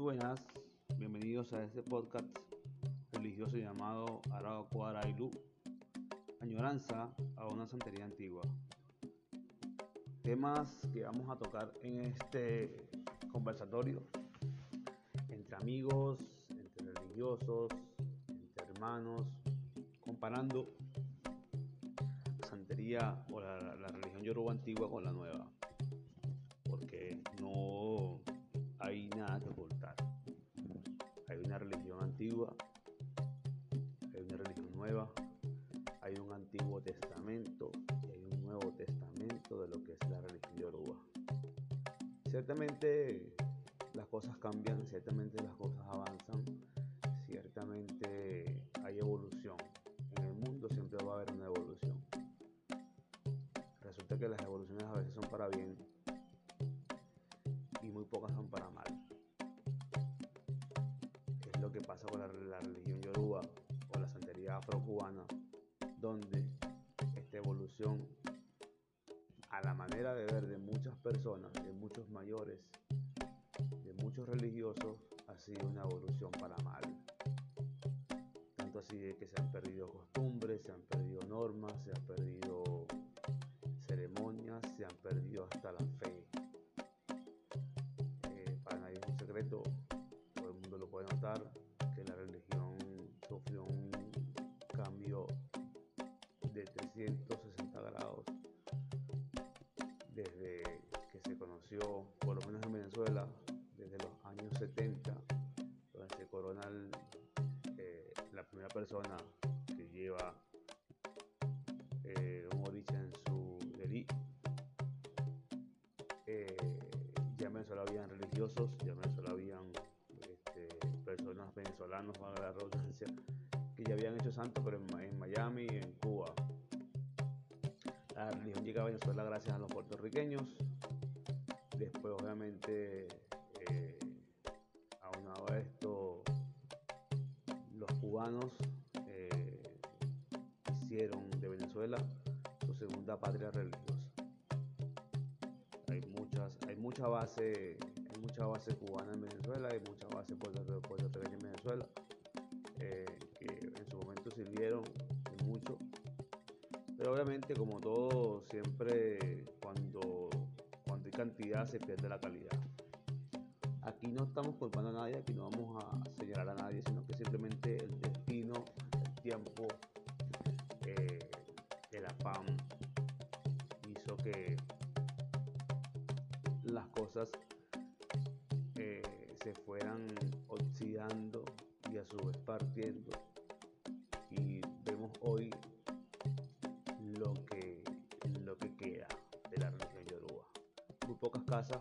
Muy buenas, bienvenidos a este podcast religioso llamado Arauco Arailu, añoranza a una santería antigua. Temas que vamos a tocar en este conversatorio entre amigos, entre religiosos, entre hermanos, comparando la santería o la, la religión yoruba antigua con la nueva, hay una religión nueva, hay un antiguo testamento y hay un nuevo testamento de lo que es la religión yoruba. Ciertamente las cosas cambian, ciertamente las cosas avanzan, afrocubana, donde esta evolución a la manera de ver de muchas personas, de muchos mayores, de muchos religiosos, ha sido una evolución para mal. Tanto así de que se han perdido costumbres, se han perdido normas, se han perdido ceremonias, se han perdido hasta la fe. Eh, para nadie es un secreto, religiosos, ya en Venezuela habían este, personas venezolanos, valga la redundancia, que ya habían hecho santo, pero en, Miami y en Cuba. La religión llega a Venezuela gracias a los puertorriqueños. Después, obviamente, eh, aunado a esto, los cubanos eh, hicieron de Venezuela su segunda patria religiosa. Hay muchas, hay mucha base, mucha base cubana en Venezuela, hay mucha base puertorriqueña puerto en Venezuela, eh, que en su momento sirvieron mucho pero obviamente, como todo, siempre cuando, cuando hay cantidad se pierde la calidad. Aquí no estamos culpando a nadie, aquí no vamos a señalar a nadie, sino que simplemente el destino, el tiempo, eh, el afán hizo que las cosas se fueran oxidando y a su vez partiendo. Y vemos hoy lo que, lo que queda de la religión yoruba. Muy pocas casas,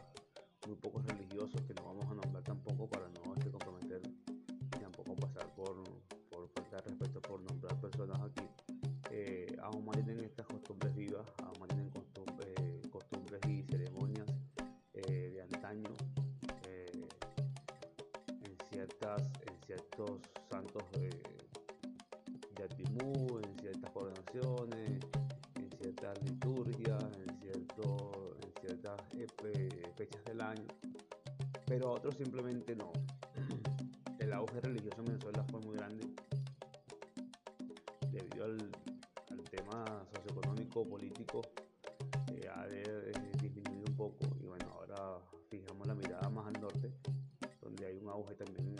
en ciertos santos de, de Atimú, en ciertas coronaciones, en ciertas liturgias, en, cierto, en ciertas eh, fechas del año, pero otros simplemente no. El auge religioso en Venezuela fue muy grande debido al, tema socioeconómico, político, eh, ha de, de, disminuido un poco y bueno, ahora fijamos la mirada más al norte, donde hay un auge también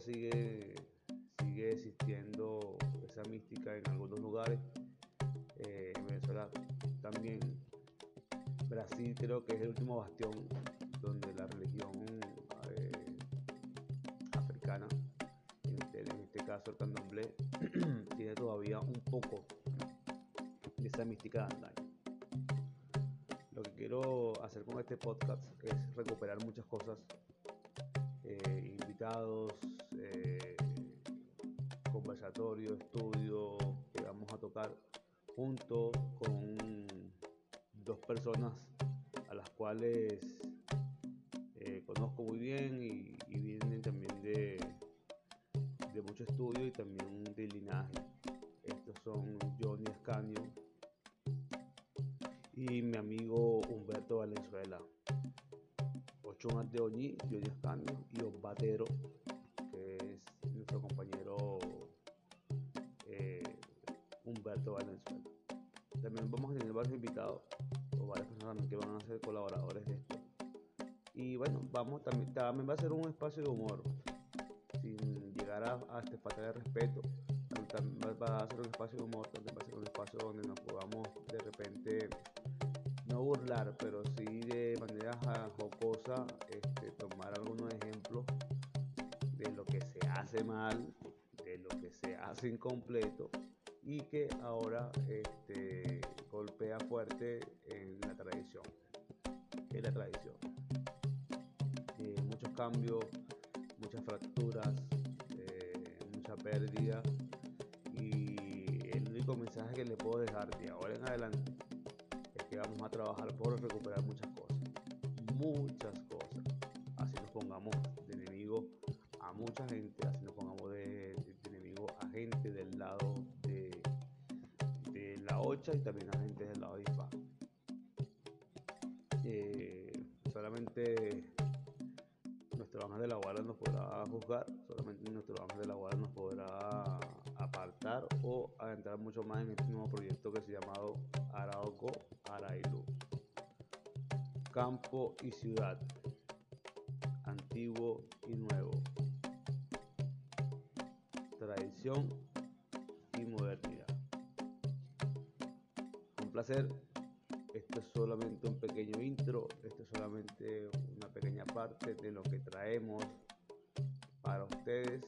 sigue, sigue existiendo esa mística en algunos lugares. Eh, en Venezuela también. Brasil creo que es el último bastión donde la religión eh, africana, en este, en este, caso el candomblé, tiene todavía un poco de esa mística de antaño lo que quiero hacer con este podcast es recuperar muchas cosas, eh, invitados, estudio que vamos a tocar junto con dos personas a las cuales eh, conozco muy bien y, vienen también de, mucho estudio y también de linaje. Esto estos son Johnny Escanio y mi amigo Humberto Valenzuela. Ochon Oñi, Johnny Escanio y Osbatero, que es nuestro compañero Valenzuela. También vamos a tener varios invitados o varias personas que van a ser colaboradores de esto. Y bueno, vamos también, también va a ser un espacio de humor, sin llegar a, a este falta de respeto. También va a ser un espacio de humor, también va a ser un espacio donde nos podamos de repente no burlar, pero sí de manera jocosa este, tomar algunos ejemplos de lo que se hace mal, de lo que se hace incompleto y que ahora este, golpea fuerte en la tradición. En la tradición. Eh, muchos cambios, muchas fracturas, eh, mucha pérdida y el único mensaje que le puedo dejar de ahora en adelante es que vamos a trabajar por recuperar muchas cosas, muchas cosas. Así nos pongamos de enemigo a mucha gente, así Y también a gente del lado Hispano. Eh, solamente nuestro ángel de la guarda nos podrá juzgar, solamente nuestro ángel de la guarda nos podrá apartar o adentrar mucho más en este nuevo proyecto que se llama Arauco Arailu. Campo y ciudad, antiguo y nuevo, tradición placer. Esto es solamente un pequeño intro, esto es solamente una pequeña parte de lo que traemos para ustedes